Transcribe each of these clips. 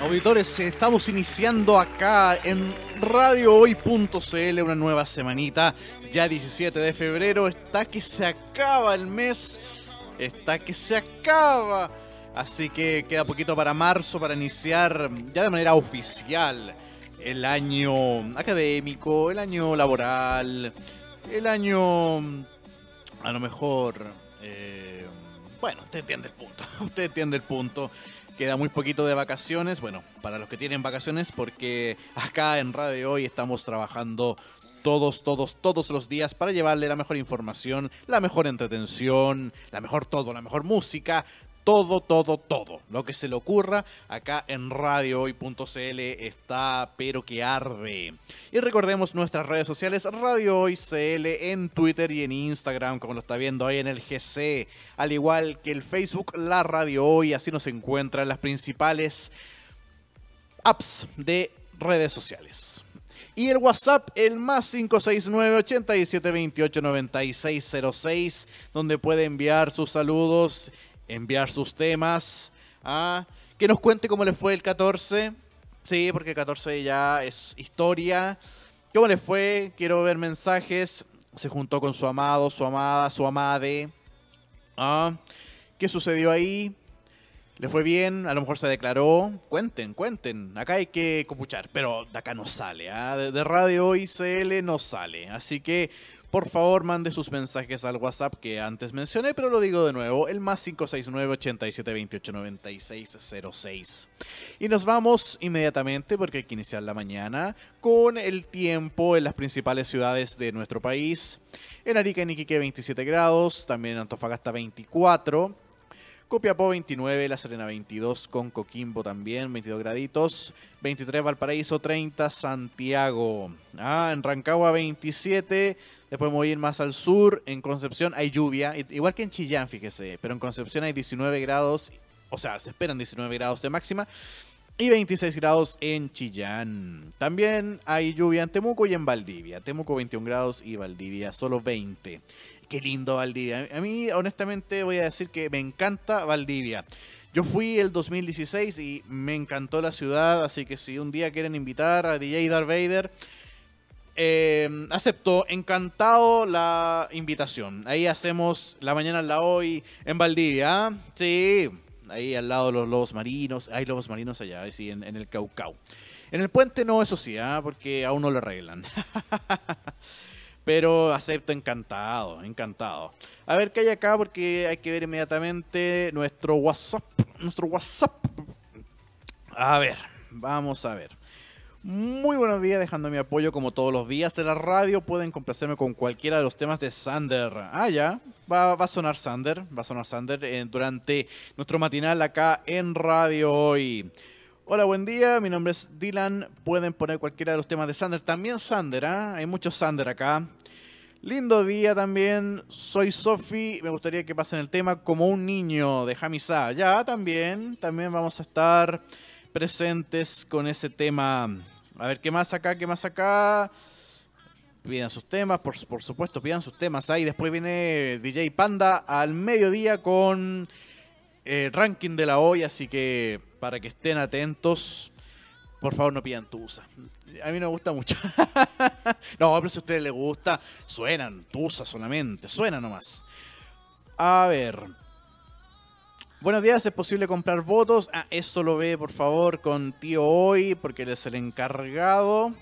Auditores, estamos iniciando acá en radiohoy.cl una nueva semanita, ya 17 de febrero, está que se acaba el mes, está que se acaba, así que queda poquito para marzo para iniciar ya de manera oficial el año académico, el año laboral, el año a lo mejor... Eh, bueno, usted entiende el punto, usted entiende el punto queda muy poquito de vacaciones. Bueno, para los que tienen vacaciones, porque acá en Radio Hoy estamos trabajando todos, todos, todos los días para llevarle la mejor información, la mejor entretención, la mejor todo, la mejor música, todo, todo, todo. Lo que se le ocurra acá en radiohoy.cl está pero que arde. Y recordemos nuestras redes sociales, Radio Hoy CL en Twitter y en Instagram, como lo está viendo ahí en el GC, al igual que el Facebook La Radio Hoy, así nos encuentran las principales apps de redes sociales. Y el WhatsApp, el más 569-8728-9606, donde puede enviar sus saludos enviar sus temas. ¿ah? Que nos cuente cómo le fue el 14. Sí, porque el 14 ya es historia. ¿Cómo le fue? Quiero ver mensajes. Se juntó con su amado, su amada, su amade. ¿Ah? ¿Qué sucedió ahí? ¿Le fue bien? A lo mejor se declaró. Cuenten, cuenten. Acá hay que copuchar, pero de acá no sale. ¿ah? De, Radio ICL no sale. Así que por favor mande sus mensajes al WhatsApp que antes mencioné, pero lo digo de nuevo, el más 569-8728-9606. Y nos vamos inmediatamente, porque hay que iniciar la mañana, con el tiempo en las principales ciudades de nuestro país. En Arica y Iquique 27 grados, también en Antofagasta 24. Copiapó 29, La Serena 22, con Coquimbo también 22 graditos, 23 Valparaíso 30, Santiago, ah, en Rancagua 27, Después voy a ir más al sur. En Concepción hay lluvia, igual que en Chillán, fíjese. Pero en Concepción hay 19 grados, o sea, se esperan 19 grados de máxima. Y 26 grados en Chillán. También hay lluvia en Temuco y en Valdivia. Temuco 21 grados y Valdivia solo 20. Qué lindo Valdivia. A mí, honestamente, voy a decir que me encanta Valdivia. Yo fui el 2016 y me encantó la ciudad, así que si un día quieren invitar a DJ Darth Vader, eh, aceptó encantado la invitación. Ahí hacemos la mañana la hoy en Valdivia. ¿ah? Sí, ahí al lado de los lobos marinos. Hay lobos marinos allá, sí, en, el Caucau. En el puente no, eso sí, ¿ah? porque aún no lo arreglan. Pero acepto encantado, encantado. A ver qué hay acá porque hay que ver inmediatamente nuestro WhatsApp. Nuestro WhatsApp. A ver, vamos a ver. Muy buenos días, dejando mi apoyo como todos los días de la radio. Pueden complacerme con cualquiera de los temas de Sander. Ah, ya, va, a sonar Sander, va a sonar Sander eh, durante nuestro matinal acá en Radio Hoy. Hola, buen día, mi nombre es Dylan. Pueden poner cualquiera de los temas de Sander. También Sander, ¿ah? Hay muchos Sander acá. Lindo día también. Soy Sofi. Me gustaría que pasen el tema como un niño de Jamisa. Ya, también. También vamos a estar presentes con ese tema. A ver, ¿qué más acá? ¿Qué más acá? Pidan sus temas, por, por supuesto, pidan sus temas ahí. Después viene DJ Panda al mediodía con eh, ranking de la hoy, así que para que estén atentos, por favor no pidan Tusa. A mí no me gusta mucho. no, pero si a ustedes les gusta, suenan Tusa solamente, suena nomás. A ver, Buenos días, ¿es posible comprar votos? Ah, eso lo ve por favor con tío hoy, porque él es el encargado.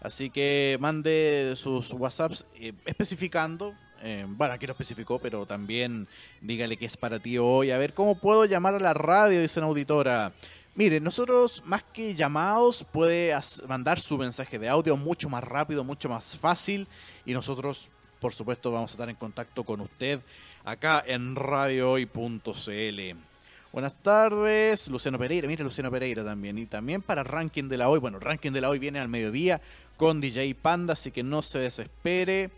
Así que mande sus WhatsApps eh, especificando. Eh, bueno, aquí lo especificó, pero también dígale que es para tío hoy. A ver, ¿cómo puedo llamar a la radio? Dice una auditora. Mire, nosotros más que llamados puede mandar su mensaje de audio mucho más rápido, mucho más fácil. Y nosotros, por supuesto, vamos a estar en contacto con usted acá en radiohoy.cl. Buenas tardes, Luciano Pereira. Mira, Luciano Pereira también. Y también para Ranking de la Hoy. Bueno, Ranking de la Hoy viene al mediodía con DJ Panda, así que no se desespere.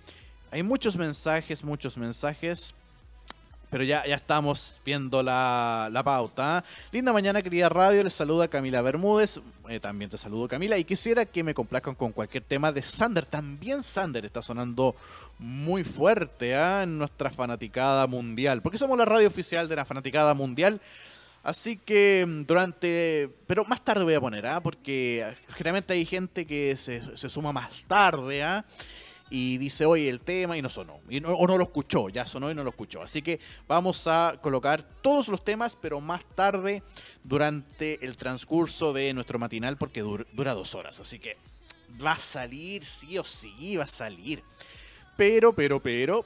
Hay muchos mensajes, muchos mensajes. Pero ya, ya estamos viendo la, pauta. ¿ah? Linda mañana, querida radio. Les saluda Camila Bermúdez. Eh, también te saludo, Camila. Y quisiera que me complazcan con cualquier tema de Sander. También Sander está sonando muy fuerte ¿ah? en nuestra fanaticada mundial. Porque somos la radio oficial de la fanaticada mundial. Así que mm, durante... Pero más tarde voy a poner, ¿ah? Porque generalmente hay gente que se, se suma más tarde, ¿ah? Y dice, oye, el tema y no sonó. O no lo escuchó, ya sonó y no lo escuchó. Así que vamos a colocar todos los temas, pero más tarde durante el transcurso de nuestro matinal, porque dura dos horas. Así que va a salir, sí o sí, va a salir. Pero, pero, pero,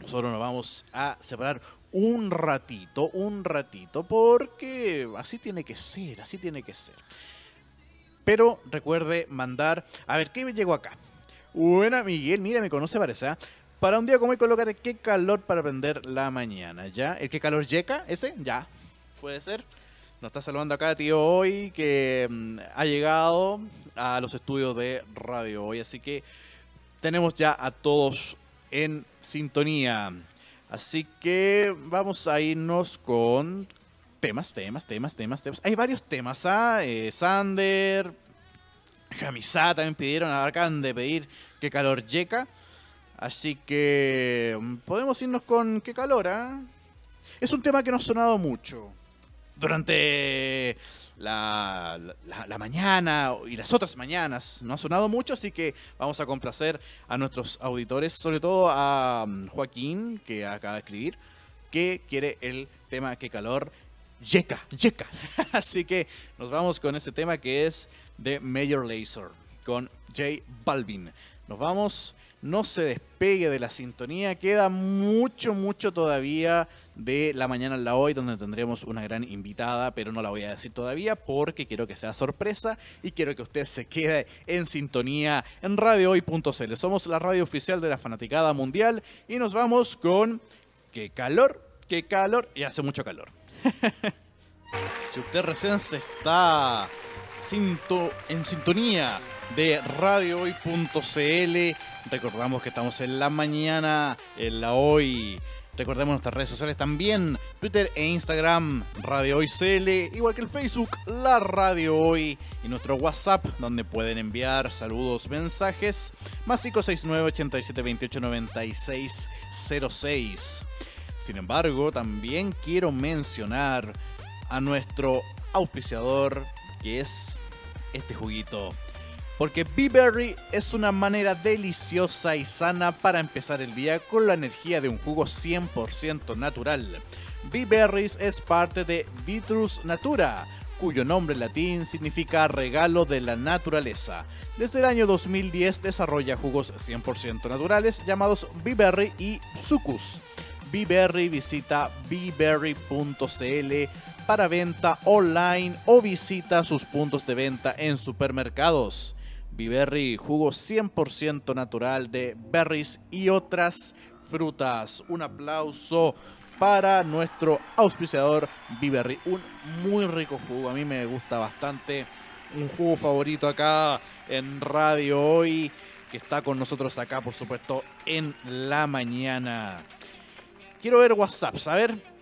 nosotros nos vamos a separar un ratito, un ratito, porque así tiene que ser, así tiene que ser. Pero recuerde mandar, a ver, ¿qué me llegó acá? Buena, Miguel, mira, me conoce, parece. ¿ah? Para un día como hoy, colócate qué calor para prender la mañana, ¿ya? ¿El qué calor yeca? ¿Ese? Ya, puede ser. Nos está saludando acá tío hoy, que mm, ha llegado a los estudios de Radio Hoy, así que tenemos ya a todos en sintonía. Así que vamos a irnos con temas, temas, temas, temas, temas. Hay varios temas, ¿ah? Eh, Sander, Jamisá también pidieron, acaban de pedir qué calor yeca. Así que mm, podemos irnos con qué calor, ¿ah? Es un tema que nos ha sonado mucho durante la, mañana y las otras mañanas. No ha sonado mucho, así que vamos a complacer a nuestros auditores, sobre todo a mm, Joaquín, que acaba de escribir, que quiere el tema qué calor yeca, así que nos vamos con ese tema que es de Major Lazer con J Balvin. Nos vamos, no se despegue de la sintonía, queda mucho, mucho todavía de la mañana en la hoy, donde tendremos una gran invitada, pero no la voy a decir todavía porque quiero que sea sorpresa y quiero que usted se quede en sintonía en radiohoy.cl. Somos la radio oficial de la fanaticada mundial y nos vamos con qué calor, qué calor y hace mucho calor. si usted recién se está en sintonía de radiohoy.cl. Recordamos que estamos en la mañana, en la hoy. Recordemos nuestras redes sociales también, Twitter e Instagram, Radio Hoy igual que el Facebook, La Radio Hoy, y nuestro WhatsApp, donde pueden enviar saludos, mensajes, más 569 87 28 96 06. Sin embargo, también quiero mencionar a nuestro auspiciador que es este juguito. Porque B-Berry es una manera deliciosa y sana para empezar el día con la energía de un jugo 100% natural. B-Berries es parte de Vitrus Natura, cuyo nombre latín significa regalo de la naturaleza. Desde el año 2010 desarrolla jugos 100% naturales llamados B-Berry y Sucus. B-Berry visita bberry.cl para venta online o visita sus puntos de venta en supermercados. Biberry, jugo 100% natural de berries y otras frutas. Un aplauso para nuestro auspiciador Biberry. Un muy rico jugo, a mí me gusta bastante. Un jugo favorito acá en Radio Hoy, que está con nosotros acá, por supuesto, en la mañana. Quiero ver WhatsApp, a ver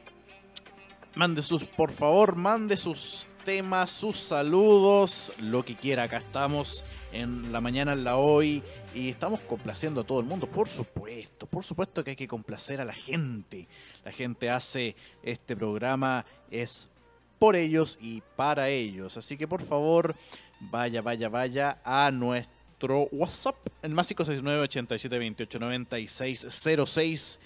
Mande sus, por favor, mande sus temas, sus saludos, lo que quiera. Acá estamos en la mañana, en la hoy, y estamos complaciendo a todo el mundo. Por supuesto, por supuesto que hay que complacer a la gente. La gente hace este programa, es por ellos y para ellos. Así que por favor, vaya, vaya, vaya a nuestro WhatsApp, el más 569 87 28 96 06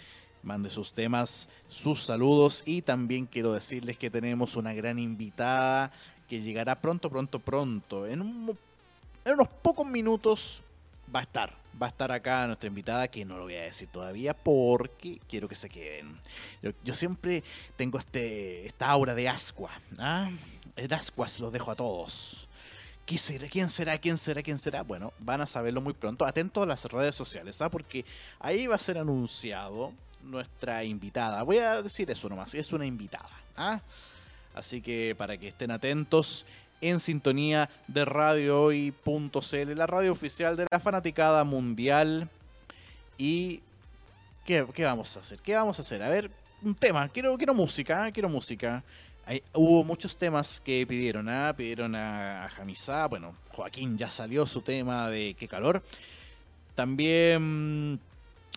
mande sus temas, sus saludos y también quiero decirles que tenemos una gran invitada que llegará pronto, pronto, pronto. En, unos pocos minutos va a estar, va a estar acá nuestra invitada que no lo voy a decir todavía porque quiero que se queden. Yo, siempre tengo este, esta aura de ascua. ¿ah? El ascua se los dejo a todos. ¿Quién será? ¿Quién será? ¿Quién será? ¿Quién será? Bueno, van a saberlo muy pronto. Atento a las redes sociales, ¿ah? porque ahí va a ser anunciado nuestra invitada. Voy a decir eso nomás, es una invitada. ¿ah? Así que para que estén atentos en sintonía de radiohoy.cl, la radio oficial de la fanaticada mundial. Y ¿qué, vamos a hacer? ¿Qué vamos a hacer? A ver, un tema, quiero, quiero música, ¿ah? quiero música. hubo muchos temas que pidieron, ¿ah? pidieron a, a bueno, Joaquín ya salió su tema de qué calor. También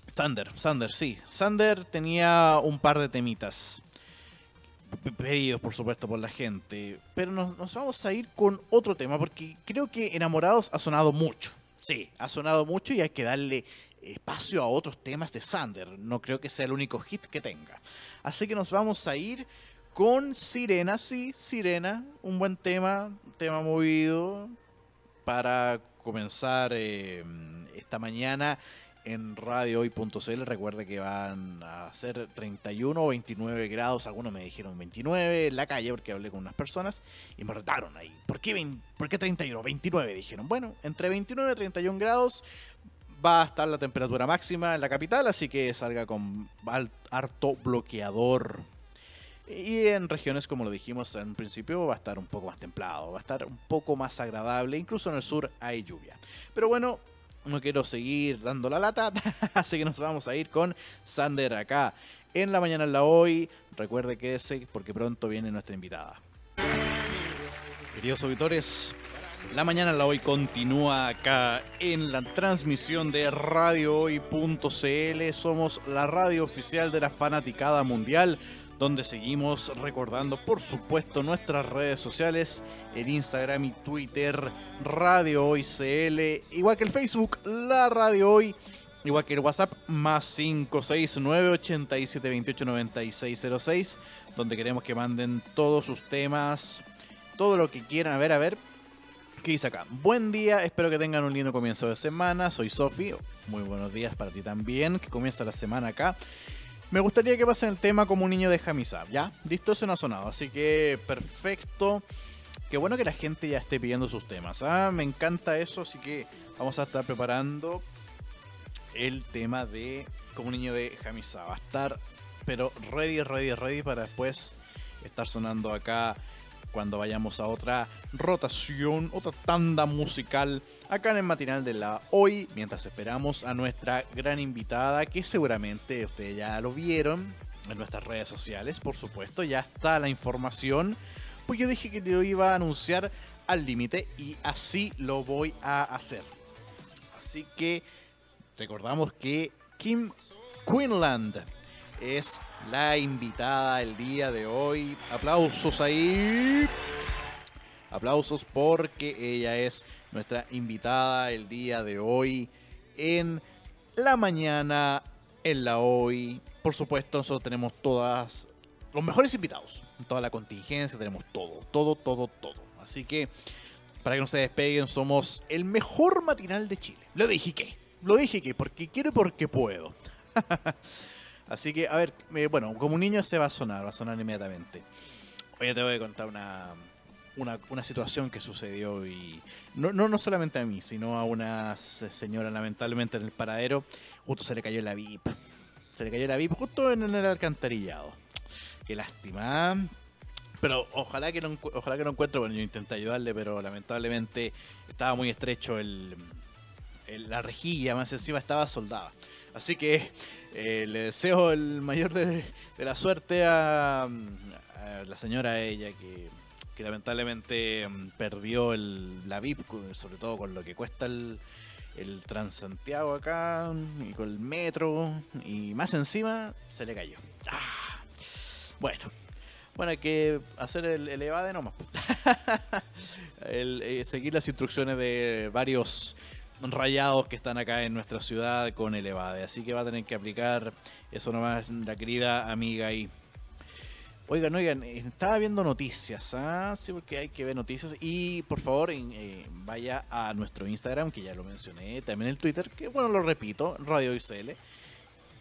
Sander, Sander, sí. Sander tenía un par de temitas. pedidos, por supuesto, por la gente. Pero nos, nos, vamos a ir con otro tema, porque creo que Enamorados ha sonado mucho. Sí, ha sonado mucho y hay que darle espacio a otros temas de Sander. No creo que sea el único hit que tenga. Así que nos vamos a ir con Sirena. Sí, Sirena, un buen tema, tema movido para comenzar eh, esta mañana en radiohoy.cl. Recuerde que van a ser 31 o 29 grados. Algunos me dijeron 29 en la calle porque hablé con unas personas y me retaron ahí. ¿Por qué, 20, ¿por qué 31? 29 dijeron. Bueno, entre 29 y 31 grados va a estar la temperatura máxima en la capital, así que salga con harto bloqueador. Y en regiones, como lo dijimos en principio, va a estar un poco más templado, va a estar un poco más agradable, incluso en el sur hay lluvia. Pero bueno, no quiero seguir dando la lata, así que nos vamos a ir con Sander acá en la mañana en la hoy. Recuerde que ese, porque pronto viene nuestra invitada. Queridos auditores, la mañana en la hoy continúa acá en la transmisión de radiohoy.cl. Somos la radio oficial de la fanaticada mundial donde seguimos recordando, por supuesto, nuestras redes sociales, el Instagram y Twitter, Radio Hoy CL, igual que el Facebook, La Radio Hoy, igual que el WhatsApp, más 569 8728 donde queremos que manden todos sus temas, todo lo que quieran. A ver, a ver, ¿Qué dice acá? Buen día, espero que tengan un lindo comienzo de semana. Soy Sofi. Muy buenos días para ti también, que comienza la semana acá. Me gustaría que pasen el tema como un niño de Jamisa, ¿ya? Listo, eso no ha sonado, así que perfecto. Qué bueno que la gente ya esté pidiendo sus temas, ¿ah? Me encanta eso, así que vamos a estar preparando el tema de como un niño de Jamisa. Va a estar, pero ready, ready, ready para después estar sonando acá cuando vayamos a otra rotación, otra tanda musical acá en el matinal de la hoy, mientras esperamos a nuestra gran invitada que seguramente ustedes ya lo vieron en nuestras redes sociales, por supuesto, ya está la información, pues yo dije que lo iba a anunciar al límite y así lo voy a hacer. Así que recordamos que Kim Quinland es la invitada el día de hoy. Aplausos ahí. Aplausos porque ella es nuestra invitada el día de hoy en la mañana, en la hoy. Por supuesto, nosotros tenemos todas los mejores invitados. Toda la contingencia, tenemos todo, todo, todo, todo. Así que, para que no se despeguen, somos el mejor matinal de Chile. Lo dije que, lo dije que, porque quiero y porque puedo. Así que, a ver, bueno, como un niño se va a sonar, va a sonar inmediatamente. Oye, te voy a contar una, una, situación que sucedió y no, no, no, solamente a mí, sino a una señora lamentablemente en el paradero, justo se le cayó la VIP. Se le cayó la VIP justo en el alcantarillado. Qué lástima. Pero ojalá que no, ojalá que no encuentre, bueno, yo intenté ayudarle, pero lamentablemente estaba muy estrecho el, la rejilla, más encima estaba soldada. Así que eh, le deseo el mayor de, la suerte a, la señora ella que, lamentablemente mm, perdió el, la VIP, sobre todo con lo que cuesta el, el Transantiago acá y con el metro y más encima se le cayó. Ah, bueno, bueno, hay que hacer el, el evade nomás. el, eh, seguir las instrucciones de varios rayados que están acá en nuestra ciudad con el EVADE. Así que va a tener que aplicar eso nomás la querida amiga ahí. Oigan, oigan, estaba viendo noticias, ¿ah? Sí, porque hay que ver noticias. Y por favor, eh, vaya a nuestro Instagram, que ya lo mencioné, también el Twitter, que bueno, lo repito, Radio ICL.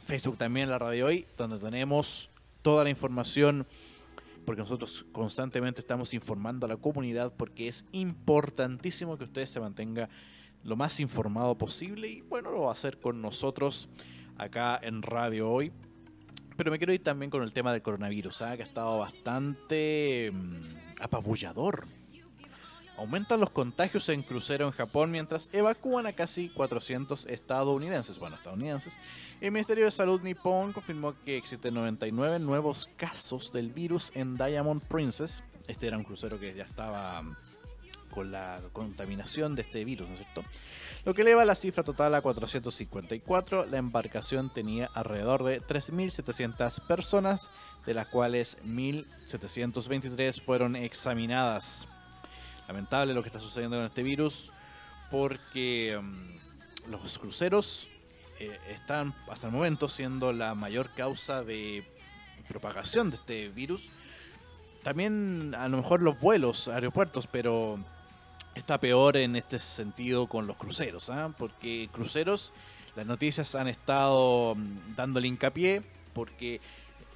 Facebook también, la Radio Hoy, donde tenemos toda la información, porque nosotros constantemente estamos informando a la comunidad, porque es importantísimo que ustedes se mantengan lo más informado posible y bueno, lo va a hacer con nosotros acá en Radio Hoy. Pero me quiero ir también con el tema del coronavirus, ¿ah? que ha estado bastante mm, apabullador. Aumentan los contagios en crucero en Japón mientras evacúan a casi 400 estadounidenses. Bueno, estadounidenses. El Ministerio de Salud nipón confirmó que existen 99 nuevos casos del virus en Diamond Princess. Este era un crucero que ya estaba con la contaminación de este virus, ¿no es cierto? Lo que eleva la cifra total a 454. La embarcación tenía alrededor de 3.700 personas, de las cuales 1.723 fueron examinadas. Lamentable lo que está sucediendo con este virus, porque mm, los cruceros eh, están hasta el momento siendo la mayor causa de propagación de este virus. También a lo mejor los vuelos, aeropuertos, pero está peor en este sentido con los cruceros, ¿ah? porque cruceros, las noticias han estado mm, dándole hincapié porque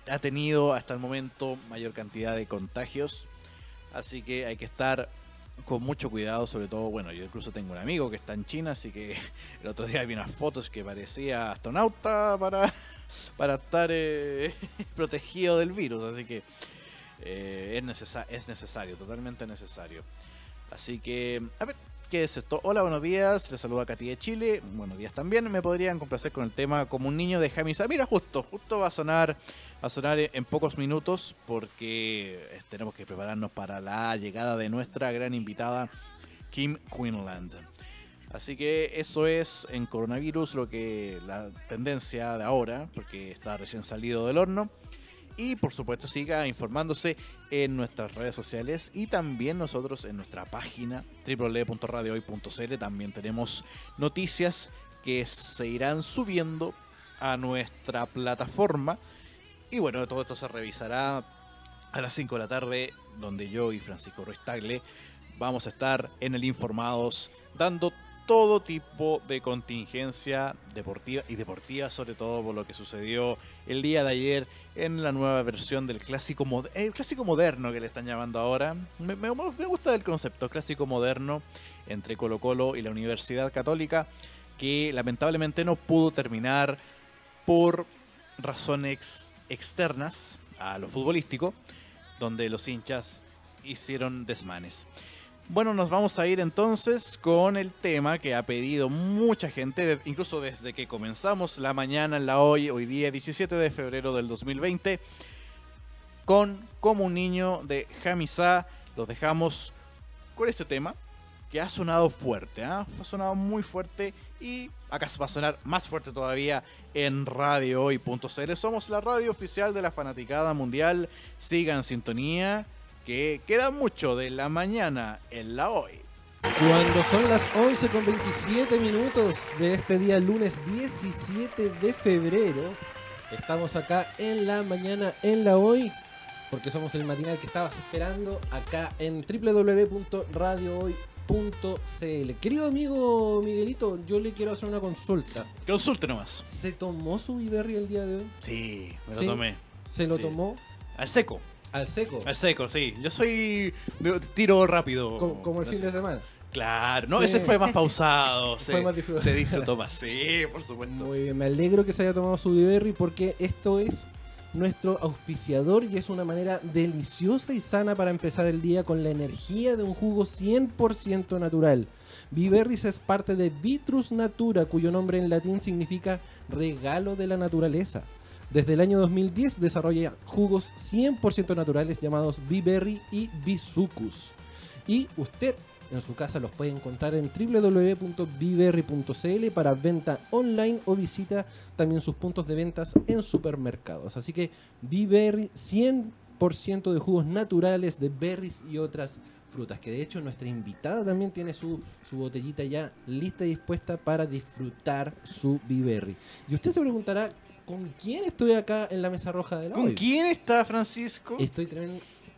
ha tenido hasta el momento mayor cantidad de contagios, así que hay que estar con mucho cuidado, sobre todo, bueno, yo incluso tengo un amigo que está en China, así que el otro día vi unas fotos que parecía astronauta para, para estar eh, protegido del virus, así que eh, es, es necesario, totalmente necesario. Así que, a ver, ¿qué es esto? Hola, buenos días, les saluda Katy de Chile, buenos días también, me podrían complacer con el tema como un niño de Jamisa. Mira, justo, justo va a sonar, va a sonar en pocos minutos porque eh, tenemos que prepararnos para la llegada de nuestra gran invitada, Kim Quinland. Así que eso es en coronavirus lo que la tendencia de ahora, porque está recién salido del horno. Y por supuesto siga informándose en nuestras redes sociales y también nosotros en nuestra página www.radiohoy.cl también tenemos noticias que se irán subiendo a nuestra plataforma. Y bueno, todo esto se revisará a las 5 de la tarde, donde yo y Francisco Ruiz Tagle vamos a estar en el Informados dando todo tipo de contingencia deportiva y deportiva, sobre todo por lo que sucedió el día de ayer en la nueva versión del clásico, el clásico moderno que le están llamando ahora. Me, me, gusta el concepto clásico moderno entre Colo Colo y la Universidad Católica, que lamentablemente no pudo terminar por razones externas a lo futbolístico, donde los hinchas hicieron desmanes. Bueno, nos vamos a ir entonces con el tema que ha pedido mucha gente, incluso desde que comenzamos la mañana la hoy, hoy día 17 de febrero del 2020, con Como un niño de Jamisa. Los dejamos con este tema que ha sonado fuerte, ¿ah? ha sonado muy fuerte y acá va a sonar más fuerte todavía en Radio Hoy.cl. Somos la radio oficial de la Fanaticada Mundial. Sigan sintonía que queda mucho de la mañana en la hoy. Cuando son las 11 con 27 minutos de este día lunes 17 de febrero, estamos acá en la mañana en la hoy, porque somos el matinal que estabas esperando acá en www.radiohoy.cl. Querido amigo Miguelito, yo le quiero hacer una consulta. Consulte nomás. ¿Se tomó su Biberry el día de hoy? Sí, me lo tomé. ¿Se lo tomó? Al seco. Al seco. Al seco, sí. Yo soy tiro rápido. Como, el fin de semana. Claro, no, ese fue más pausado. se, fue más se disfrutó más, sí, por supuesto. Muy bien, me alegro que se haya tomado su Biberry porque esto es nuestro auspiciador y es una manera deliciosa y sana para empezar el día con la energía de un jugo 100% natural. Viverris es parte de Vitrus Natura, cuyo nombre en latín significa regalo de la naturaleza. Desde el año 2010 desarrolla jugos 100% naturales llamados Biberry y Bisucus. Y usted en su casa los puede encontrar en www.biberry.cl para venta online o visita también sus puntos de ventas en supermercados. Así que Biberry 100% de jugos naturales de berries y otras frutas. Que de hecho nuestra invitada también tiene su, su botellita ya lista y dispuesta para disfrutar su Biberry. Y usted se preguntará ¿Con quién estoy acá en la mesa roja de la ¿Con quién está Francisco? Estoy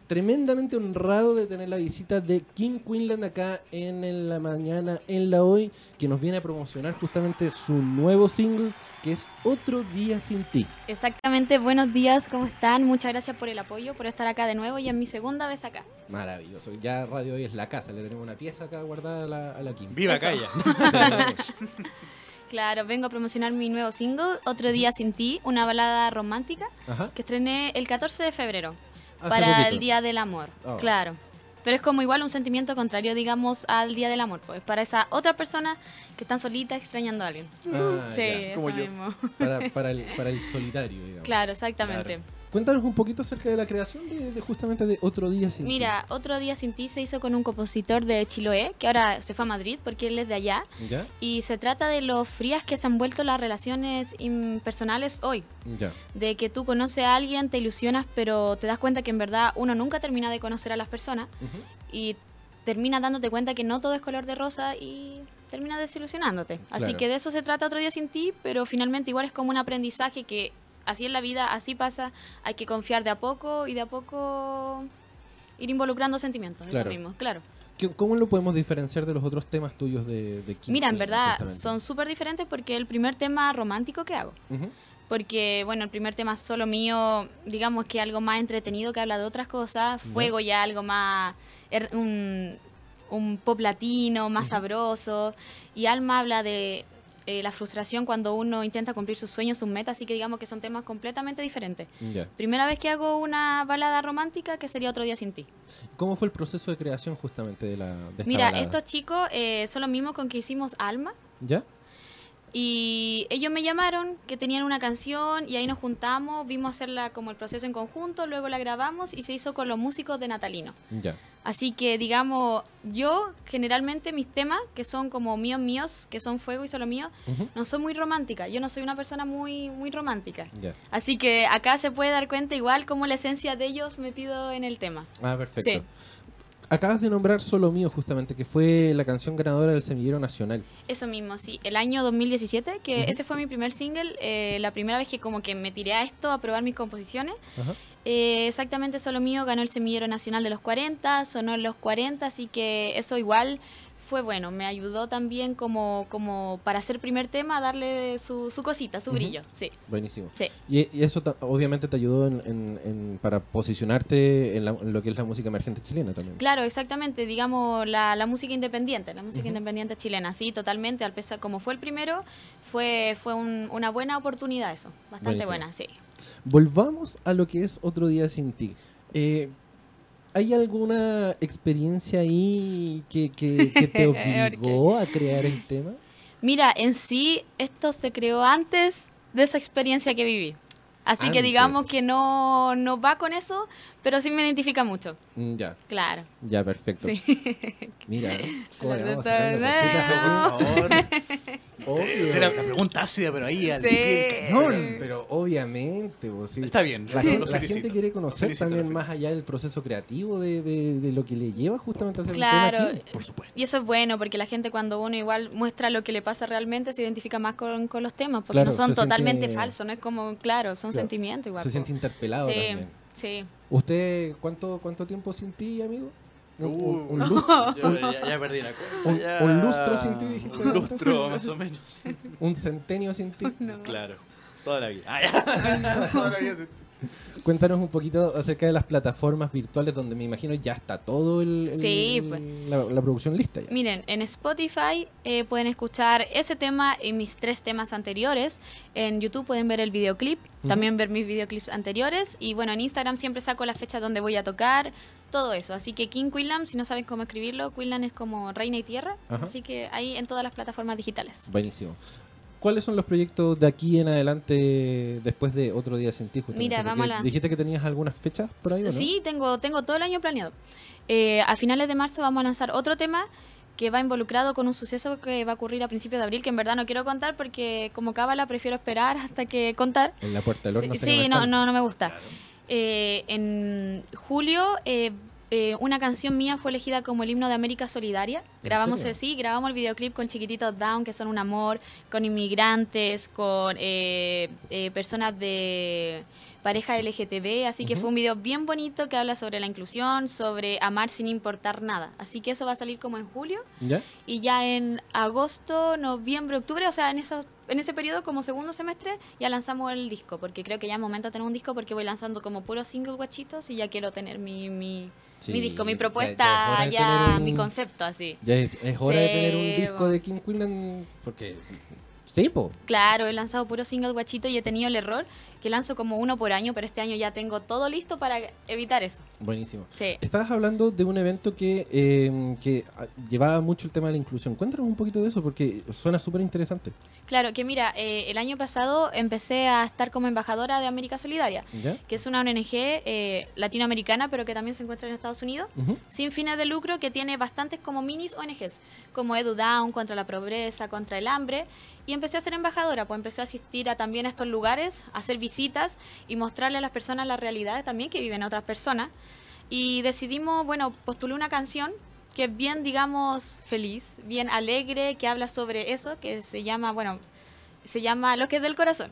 tremendamente honrado de tener la visita de Kim Quinlan acá en, la mañana, en la hoy, que nos viene a promocionar justamente su nuevo single, que es Otro Día Sin Ti. Exactamente, buenos días, ¿cómo están? Muchas gracias por el apoyo, por estar acá de nuevo y en mi segunda vez acá. Maravilloso, ya Radio Hoy es la casa, le tenemos una pieza acá guardada a la, a la Kim. ¡Viva Calla! Claro, vengo a promocionar mi nuevo single, Otro Día Sin Ti, una balada romántica que estrené el 14 de febrero para el Día del Amor. Oh. Claro. Pero es como igual un sentimiento contrario, digamos, al Día del Amor, pues para esa otra persona que está solita extrañando a alguien. Ah, sí, eso mismo. Para, el, solitario, digamos. Claro, exactamente. Cuéntanos un poquito acerca de la creación de, justamente de Otro Día Sin Ti. Mira, Otro Día Sin Ti se hizo con un compositor de Chiloé, que ahora se fue a Madrid porque él es de allá. Y se trata de lo frías que se han vuelto las relaciones personales hoy. De que tú conoces a alguien, te ilusionas, pero te das cuenta que en verdad uno nunca termina de conocer a las personas. Y termina dándote cuenta que no todo es color de rosa y termina desilusionándote. Así que de eso se trata Otro Día Sin Ti, pero finalmente igual es como un aprendizaje que así es la vida, así pasa, hay que confiar de a poco y de a poco ir involucrando sentimientos, eso mismo, claro. ¿Cómo lo podemos diferenciar de los otros temas tuyos de, de Mira, en verdad son súper diferentes porque el primer tema romántico que hago. Porque, bueno, el primer tema solo mío, digamos que algo más entretenido que habla de otras cosas. Fuego ya algo más. Er, un, un pop latino, más sabroso. Y Alma habla de eh, la frustración cuando uno intenta cumplir sus sueños, sus metas, así que digamos que son temas completamente diferentes. Primera vez que hago una balada romántica que sería Otro Día Sin Ti. ¿Cómo fue el proceso de creación justamente de la de Mira, estos chicos eh, son los mismos con que hicimos Alma. ¿Ya? Y ellos me llamaron que tenían una canción y ahí nos juntamos, vimos hacerla como el proceso en conjunto, luego la grabamos y se hizo con los músicos de Natalino. Ya. Así que, digamos, yo generalmente mis temas, que son como míos míos, que son fuego y solo mío, no son muy románticas. Yo no soy una persona muy, muy romántica. Así que acá se puede dar cuenta igual como la esencia de ellos metido en el tema. Ah, perfecto. Sí. Acabas de nombrar Solo Mío, justamente, que fue la canción ganadora del Semillero Nacional. Eso mismo, sí. El año 2017, que ese fue mi primer single, eh, la primera vez que como que me tiré a esto, a probar mis composiciones. Eh, exactamente Solo Mío ganó el Semillero Nacional de los 40, sonó en los 40, así que eso igual fue bueno, me ayudó también como, como para hacer primer tema darle su, su cosita, su brillo, sí. Buenísimo. Sí. Y, eso obviamente te ayudó en, para posicionarte en, lo que es la música emergente chilena también. Claro, exactamente, digamos la, la música independiente, la música independiente chilena, sí, totalmente, al pesar como fue el primero, fue, fue una buena oportunidad eso, bastante buena, sí. Volvamos a lo que es Otro Día Sin Ti. Eh, ¿Hay alguna experiencia ahí que, te obligó a crear el tema? Mira, en sí esto se creó antes de esa experiencia que viví. Así que digamos que no, no va con eso, pero sí me identifica mucho. Mm, ya. Claro. Ya, perfecto. Sí. Mira, ¿cómo le vamos a por favor. Obvio. La, pregunta ácida, pero ahí al cañón. Pero obviamente, vos, Está bien. La, gente, quiere conocer también más allá del proceso creativo de, de, lo que le lleva justamente a hacer claro. el tema Por supuesto. Y eso es bueno, porque la gente cuando uno igual muestra lo que le pasa realmente se identifica más con, con los temas, porque no son totalmente falsos, no es como, claro, son sentimientos igual. Se siente interpelado sí, también. Sí. ¿Usted cuánto, cuánto tiempo sin ti, amigo? Un, uh, lustro. ya, perdí la cuenta. Un, lustro sin ti, dijiste. Un lustro, más o menos. un centenio sin ti. Claro. Toda la vida. Ah, Toda la vida sin ti. Cuéntanos un poquito acerca de las plataformas virtuales donde me imagino ya está todo el, pues. la, producción lista. Miren, en Spotify eh, pueden escuchar ese tema y mis tres temas anteriores. En YouTube pueden ver el videoclip, también ver mis videoclips anteriores. Y bueno, en Instagram siempre saco la fecha donde voy a tocar, todo eso. Así que King Quillam, si no saben cómo escribirlo, Quillam es como reina y tierra. Así que ahí en todas las plataformas digitales. Buenísimo. ¿Cuáles son los proyectos de aquí en adelante después de otro día sin ti? Mira, vamos a. ¿Dijiste que tenías algunas fechas por ahí? Sí, tengo, tengo todo el año planeado. Eh, a finales de marzo vamos a lanzar otro tema que va involucrado con un suceso que va a ocurrir a principios de abril, que en verdad no quiero contar porque como cábala prefiero esperar hasta que contar. En la puerta del horno. Sí, sí no, no, no me gusta. Eh, en julio eh, eh, una canción mía fue elegida como el himno de América Solidaria. Grabamos el sí, grabamos el videoclip con chiquititos down que son un amor, con inmigrantes, con eh, eh, personas de pareja LGTB, así que fue un video bien bonito que habla sobre la inclusión, sobre amar sin importar nada. Así que eso va a salir como en julio. Y ya en agosto, noviembre, octubre, o sea, en esos en ese periodo, como segundo semestre, ya lanzamos el disco, porque creo que ya es momento de tener un disco porque voy lanzando como puros single guachitos y ya quiero tener mi, mi, mi disco, mi propuesta, ya, mi concepto así. Ya es, hora de tener un disco de King Quinlan porque Sí, po. Claro, he lanzado puro single guachito y he tenido el error que lanzo como uno por año, pero este año ya tengo todo listo para evitar eso. Buenísimo. Sí. Estabas hablando de un evento que, em, que ah, llevaba mucho el tema de la inclusión. Cuéntanos un poquito de eso porque suena súper interesante. Claro, que mira, eh, el año pasado empecé a estar como embajadora de América Solidaria, que es una ONG eh, latinoamericana, pero que también se encuentra en Estados Unidos, sin fines de lucro, que tiene bastantes como minis ONGs, como Edu Down, contra la pobreza, contra el hambre, y empecé a ser embajadora, pues empecé a asistir a también a estos lugares, a hacer visitas y mostrarle a las personas las realidades también que viven otras personas. Y decidimos, bueno, postulé una canción que es bien, digamos, feliz, bien alegre, que habla sobre eso, que se llama, bueno, se llama Lo que es del corazón.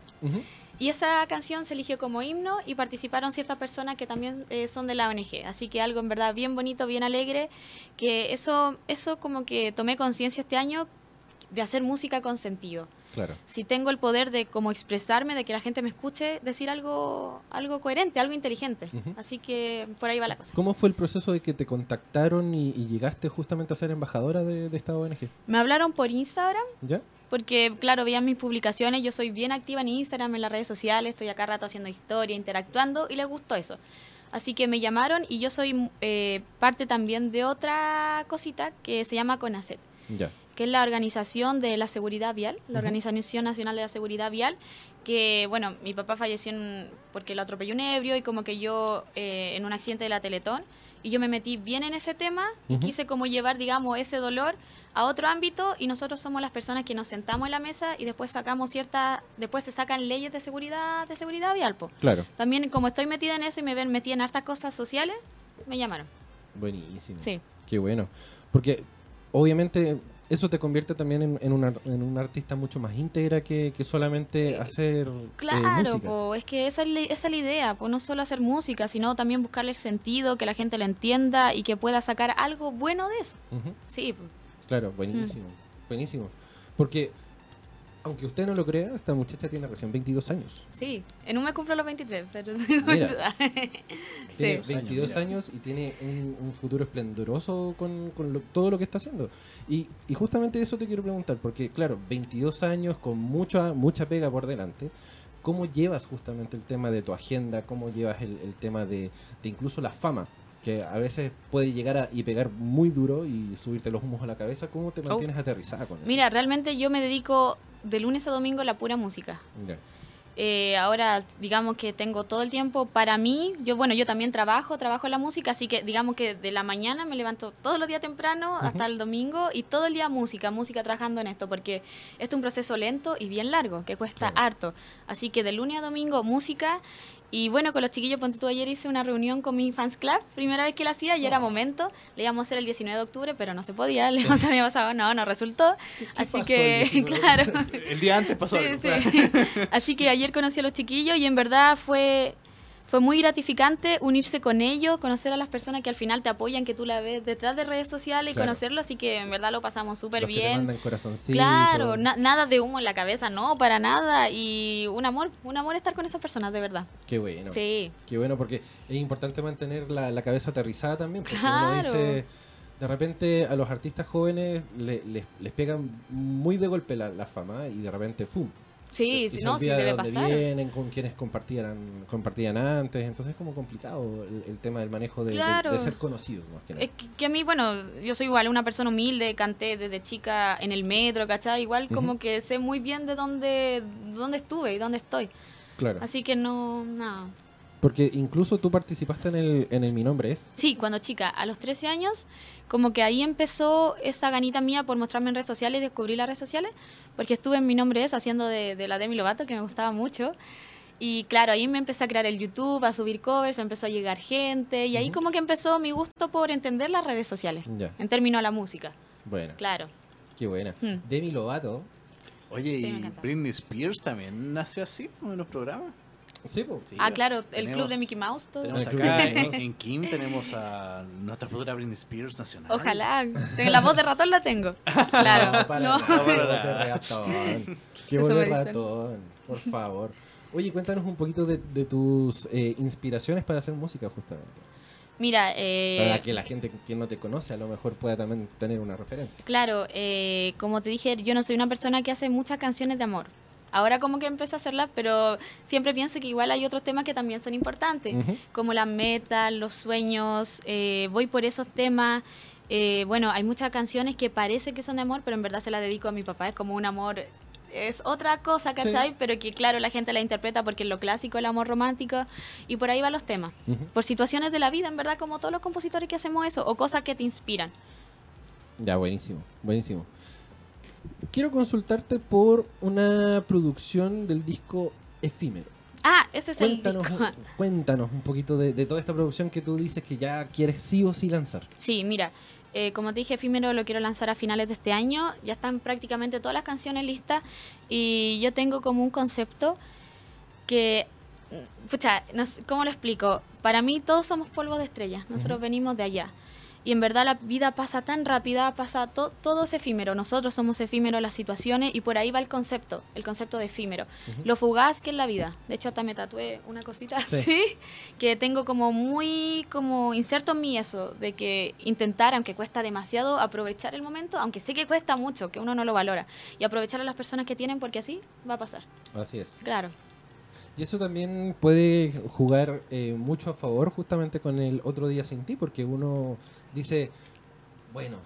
Y esa canción se eligió como himno y participaron ciertas personas que también eh, son de la ONG. Así que algo en verdad bien bonito, bien alegre, que eso, eso como que tomé conciencia este año de hacer música con sentido. Claro. Si tengo el poder de como expresarme, de que la gente me escuche, decir algo, algo coherente, algo inteligente. Así que por ahí va la cosa. ¿Cómo fue el proceso de que te contactaron y, llegaste justamente a ser embajadora de, esta ONG? Me hablaron por Instagram. ¿Ya? Porque, claro, veían mis publicaciones, yo soy bien activa en Instagram, en las redes sociales, estoy acá rato haciendo historia, interactuando, y les gustó eso. Así que me llamaron y yo soy eh, parte también de otra cosita que se llama CONACET. Ya que es la Organización de la Seguridad Vial, la Organización Nacional de la Seguridad Vial, que, bueno, mi papá falleció porque lo atropelló un ebrio y como que yo eh, en un accidente de la Teletón, y yo me metí bien en ese tema y quise como llevar, digamos, ese dolor a otro ámbito y nosotros somos las personas que nos sentamos en la mesa y después sacamos cierta, después se sacan leyes de seguridad, de seguridad vial, po. Claro. También como estoy metida en eso y me ven metida en hartas cosas sociales, me llamaron. Buenísimo. Sí. Qué bueno. Porque obviamente eso te convierte también en, en, una, en una artista mucho más íntegra que, solamente hacer eh, claro, es que esa es, la, la idea, pues no solo hacer música, sino también buscarle el sentido, que la gente lo entienda y que pueda sacar algo bueno de eso. Sí. Claro, buenísimo, buenísimo. Porque aunque usted no lo crea, esta muchacha tiene recién 22 años. Sí, en un mes cumplo los 23, pero Mira, tiene 22 años y tiene un, futuro esplendoroso con, todo lo que está haciendo. Y, justamente eso te quiero preguntar, porque claro, 22 años con mucha, mucha pega por delante. ¿Cómo llevas justamente el tema de tu agenda? ¿Cómo llevas el, tema de, de incluso la fama? Que a veces puede llegar a, y pegar muy duro y subirte los humos a la cabeza. ¿Cómo te oh. mantienes aterrizada con eso? Mira, realmente yo me dedico de lunes a domingo a la pura música. Eh, ahora, digamos que tengo todo el tiempo para mí. Yo, bueno, yo también trabajo, trabajo en la música, así que digamos que de la mañana me levanto todos los días temprano hasta el domingo y todo el día música, música trabajando en esto, porque esto es un proceso lento y bien largo, que cuesta harto. Así que de lunes a domingo música y bueno, con los chiquillos, ponte tú ayer hice una reunión con mi fans club, primera vez que la hacía y era momento. Le íbamos a hacer el 19 de octubre, pero no se podía, le íbamos a hacer pasado, no, no resultó. Así que, claro. El día antes pasó. Sí, sí. Así que ayer conocí a los chiquillos y en verdad fue fue muy gratificante unirse con ellos, conocer a las personas que al final te apoyan, que tú la ves detrás de redes sociales y conocerlo, así que en verdad lo pasamos súper bien. claro, nada de humo en la cabeza, no, para nada. Y un amor, un amor estar con esas personas, de verdad. Qué bueno. Sí. Qué bueno, porque es importante mantener la, cabeza aterrizada también, porque uno dice de repente a los artistas jóvenes les, les pegan muy de golpe la, la, fama y de repente ¡fum! Sí, sí, no, sí debe de pasar. vienen, con quienes compartían, compartían antes, entonces es como complicado el, tema del manejo de, ser conocido. Más que, que, a mí, bueno, yo soy igual una persona humilde, canté desde chica en el metro, ¿cachai? Igual como que sé muy bien de dónde, dónde estuve y dónde estoy. Claro. Así que no, nada. Porque incluso tú participaste en el, en el Mi Nombre Es. Sí, cuando chica, a los 13 años, como que ahí empezó esa ganita mía por mostrarme en redes sociales y descubrir las redes sociales, porque estuve en Mi Nombre Es haciendo de, de la Demi Lovato, que me gustaba mucho. Y claro, ahí me empecé a crear el YouTube, a subir covers, empezó a llegar gente, y ahí como que empezó mi gusto por entender las redes sociales, en términos a la música. Bueno. Claro. Qué buena. Hmm. Demi Lovato. Oye, y Britney Spears también nació así en los programas. Sí, ah, claro, el club de Mickey Mouse. Todo. Tenemos acá en, Kim tenemos a nuestra futura Britney Spears nacional. Ojalá. La voz de ratón la tengo. Claro. No, para, no. ratón. Qué voz de ratón, por favor. Oye, cuéntanos un poquito de, tus eh, inspiraciones para hacer música, justamente. Mira, eh, para que la gente que no te conoce a lo mejor pueda también tener una referencia. Claro, eh, como te dije, yo no soy una persona que hace muchas canciones de amor. Ahora como que empecé a hacerlas, pero siempre pienso que igual hay otros temas que también son importantes, como las metas, los sueños, eh, voy por esos temas. Eh, bueno, hay muchas canciones que parece que son de amor, pero en verdad se las dedico a mi papá, es como un amor es otra cosa, ¿cachai? Pero que claro, la gente la interpreta porque es lo clásico, el amor romántico, y por ahí van los temas. Por situaciones de la vida, en verdad, como todos los compositores que hacemos eso, o cosas que te inspiran. Ya, buenísimo, buenísimo. Quiero consultarte por una producción del disco Efímero. Ah, ese es cuéntanos, el disco. cuéntanos un poquito de, de, toda esta producción que tú dices que ya quieres sí o sí lanzar. Sí, mira, eh, como te dije, Efímero lo quiero lanzar a finales de este año. Ya están prácticamente todas las canciones listas y yo tengo como un concepto que, pucha, ¿cómo lo explico? Para mí todos somos polvo de estrellas, nosotros venimos de allá. Y en verdad la vida pasa tan rápida, pasa todo es efímero. Nosotros somos efímeros las situaciones y por ahí va el concepto, el concepto de efímero. Lo fugaz que es la vida. De hecho, hasta me tatué una cosita así, que tengo como muy como inserto en mí eso, de que intentar, aunque cuesta demasiado, aprovechar el momento, aunque sé que cuesta mucho, que uno no lo valora, y aprovechar a las personas que tienen porque así va a pasar. Así es. Claro. Y eso también puede jugar eh, mucho a favor justamente con el otro día sin ti, porque uno dice, bueno,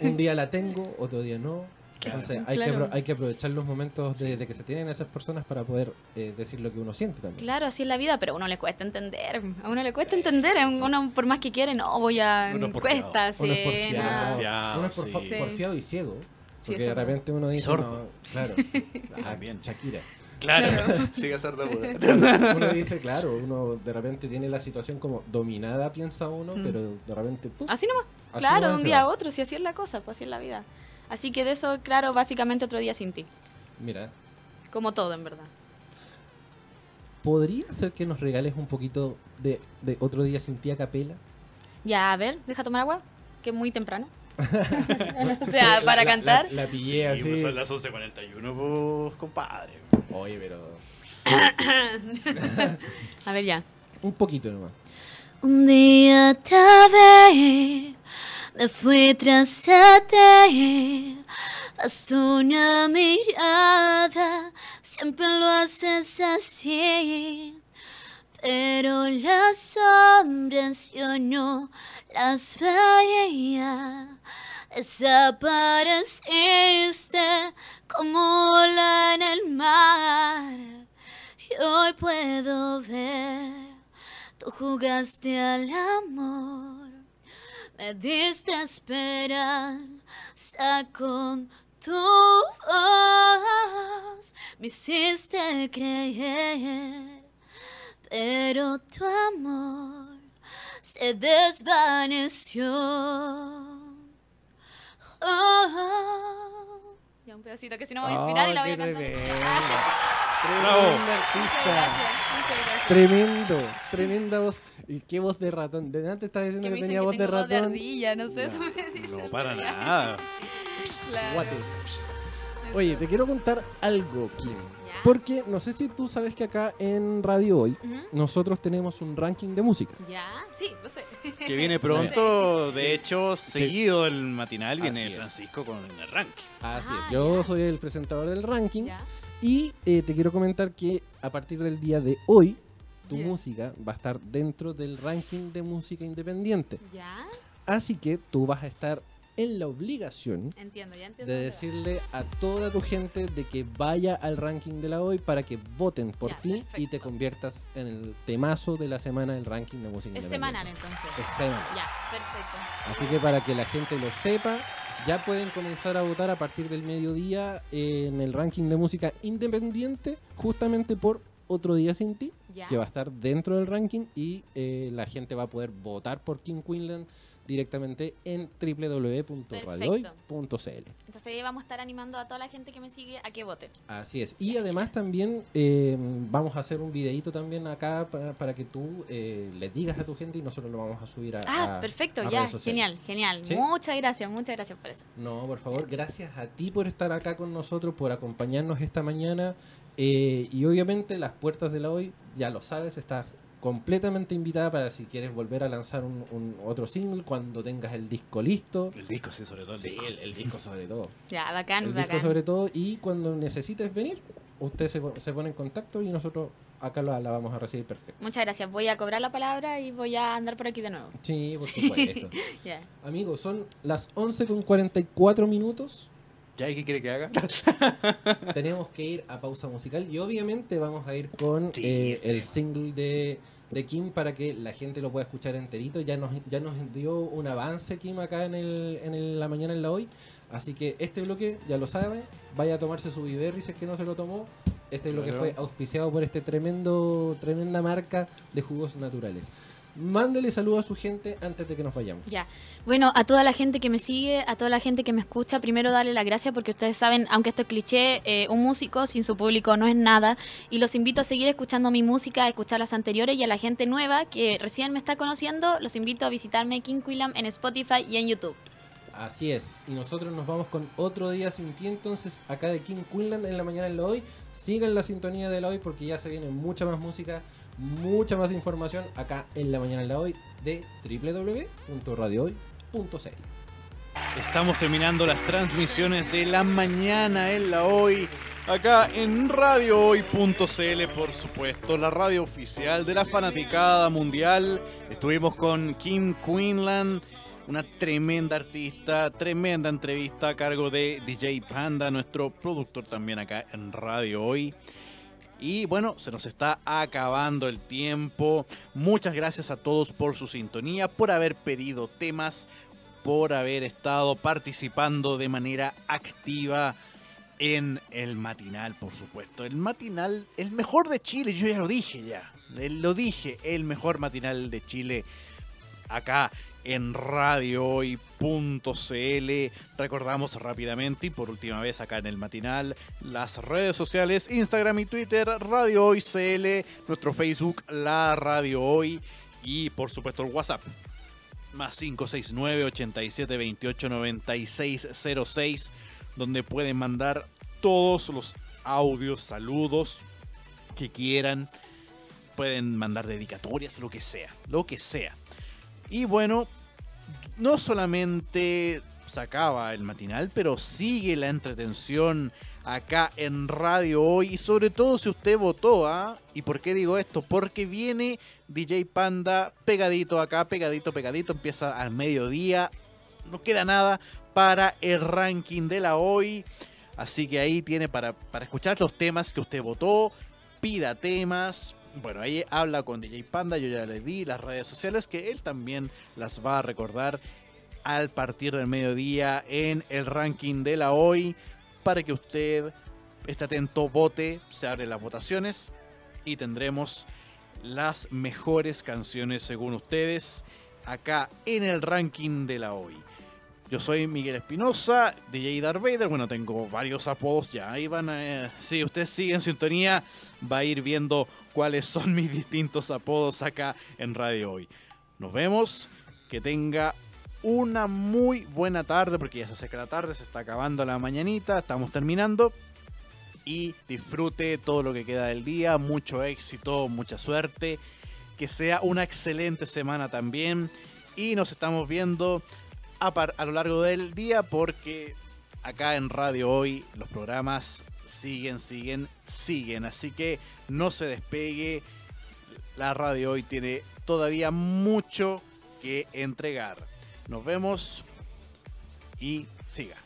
un día la tengo, otro día no. Entonces hay, que, hay que aprovechar los momentos de, que se tienen esas personas para poder eh, decir lo que uno siente también. Claro, así es la vida, pero a uno le cuesta entender. A uno le cuesta entender. Uno por más que quiere, no, voy a... Uno cuesta, sí. Uno es porfiado, uno es porfiado y ciego. Porque de repente uno dice, no, claro, ah, bien, Shakira. Claro, sigue ser Uno dice, claro, uno de repente tiene la situación como dominada, piensa uno, mm. pero de repente. así nomás. claro, de un día a otro, si así es la cosa, pues así es la vida. Así que de eso, claro, básicamente otro día sin ti. Mira. Como todo, en verdad. ¿Podría ser que nos regales un poquito de, de otro día sin ti a capela? Ya, a ver, deja tomar agua, que es muy temprano. o sea, para cantar. La, pillé así. Pues son las 11.41, pues, compadre. Oye, pero. A ver, ya. Un poquito nomás. Un día te vi, me fui tras ti. Bastó una mirada, siempre lo haces así. Pero las sombras yo no las veía. Desapareciste como ola en el mar. Y hoy puedo ver, tú jugaste al amor. Me diste esperanza con tu voz. Me hiciste creer, pero tu amor se desvaneció. Ya un pedacito que si no voy a inspirar y la voy a cantar. Tremendo artista. Tremendo, tremenda voz. ¿Y qué voz de ratón? De antes estaba diciendo que, tenía voz de ratón. Voz de ardilla, no sé, eso No, para nada. Oye, te quiero contar algo, Kim. Porque no sé si tú sabes que acá en Radio Hoy nosotros tenemos un ranking de música. Ya, sí, lo sé. Que viene pronto, de hecho, seguido el matinal viene Francisco con el ranking. Así es, ah, yo soy el presentador del ranking y eh, te quiero comentar que a partir del día de hoy tu música va a estar dentro del ranking de música independiente. ¿Ya? Así que tú vas a estar en la obligación de decirle a toda tu gente de que vaya al ranking de la hoy para que voten por ti y te conviertas en el temazo de la semana del ranking de música. Es semanal entonces. Es semanal. Ya, perfecto. Así que para que la gente lo sepa, ya pueden comenzar a votar a partir del mediodía en el ranking de música independiente, justamente por otro día sin ti, que va a estar dentro del ranking y eh, la gente va a poder votar por King Queenland directamente en www.radiohoy.cl. Entonces ahí vamos a estar animando a toda la gente que me sigue a que vote. Así es. Y además también eh, vamos a hacer un videito también acá para, que tú eh, le digas a tu gente y nosotros lo vamos a subir a... Ah, perfecto, ya, genial, genial. Muchas gracias, muchas gracias por eso. No, por favor, gracias a ti por estar acá con nosotros, por acompañarnos esta mañana. Eh, y obviamente las puertas de la hoy, ya lo sabes, estás completamente invitada para si quieres volver a lanzar un, otro single cuando tengas el disco listo. El disco, sí, sobre todo. El sí, disco. El, disco sobre todo. Ya, bacán, el bacán. disco sobre todo y cuando necesites venir, usted se, se pone en contacto y nosotros acá la, la, vamos a recibir perfecto. Muchas gracias. Voy a cobrar la palabra y voy a andar por aquí de nuevo. Sí, por supuesto. Amigos, son las 11 con 44 minutos. ¿Ya qué quiere que haga? Tenemos que ir a pausa musical y obviamente vamos a ir con eh, el single de, de, Kim para que la gente lo pueda escuchar enterito. Ya nos, ya nos dio un avance Kim acá en, el, en la mañana en la hoy. Así que este bloque, ya lo saben, vaya a tomarse su Viverri si es que no se lo tomó. Este es lo que fue auspiciado por este tremendo, tremenda marca de jugos naturales. Mándele saludos a su gente antes de que nos vayamos. Ya. Bueno, a toda la gente que me sigue, a toda la gente que me escucha, primero darle las gracias porque ustedes saben, aunque esto es cliché, eh, un músico sin su público no es nada. Y los invito a seguir escuchando mi música, a escuchar las anteriores y a la gente nueva que recién me está conociendo, los invito a visitarme King Quillam en Spotify y en YouTube. Así es. Y nosotros nos vamos con otro día sin ti entonces acá de King Quinlan en la mañana en la hoy. Sigan la sintonía de la hoy porque ya se viene mucha más música, mucha más información acá en la mañana la hoy de www.radiohoy.cl. Estamos terminando las transmisiones de la mañana en la hoy. Acá en radiohoy.cl, por supuesto, la radio oficial de la fanaticada mundial. Estuvimos con Kim Quinlan una tremenda artista, tremenda entrevista a cargo de DJ Panda, nuestro productor también acá en Radio Hoy. Y bueno, se nos está acabando el tiempo. Muchas gracias a todos por su sintonía, por haber pedido temas, por haber estado participando de manera activa en el matinal, por supuesto. El matinal, el mejor de Chile, yo ya lo dije ya. Lo dije, el mejor matinal de Chile acá en radiohoy.cl. Recordamos rápidamente y por última vez acá en el matinal las redes sociales Instagram y Twitter Radio Hoy CL, nuestro Facebook La Radio Hoy y por supuesto el WhatsApp más 569 87 28 96 06 donde pueden mandar todos los audios, saludos que quieran. Pueden mandar dedicatorias, lo que sea, lo que sea. Y bueno, no solamente se acaba el matinal, pero sigue la entretención acá en Radio Hoy. Y sobre todo si usted votó, ¿ah? ¿Y por qué digo esto? Porque viene DJ Panda pegadito acá, pegadito, pegadito. Empieza al mediodía. No queda nada para el ranking de la hoy. Así que ahí tiene para, para escuchar los temas que usted votó. Pida temas, bueno, ahí habla con DJ Panda, yo ya le di las redes sociales que él también las va a recordar al partir del mediodía en el ranking de la hoy para que usted esté atento, vote, se abren las votaciones y tendremos las mejores canciones según ustedes acá en el ranking de la hoy. Yo soy Miguel Espinosa, DJ Darth Vader. Bueno, tengo varios apodos ya. Ahí van a. si usted sigue en sintonía, va a ir viendo cuáles son mis distintos apodos acá en Radio Hoy. Nos vemos. Que tenga una muy buena tarde, porque ya se acerca la tarde, se está acabando la mañanita, estamos terminando. Y disfrute todo lo que queda del día. Mucho éxito, mucha suerte. Que sea una excelente semana también. Y nos estamos viendo a, lo largo del día porque acá en Radio Hoy los programas siguen, siguen, siguen. Así que no se despegue. La Radio Hoy tiene todavía mucho que entregar. Nos vemos y siga.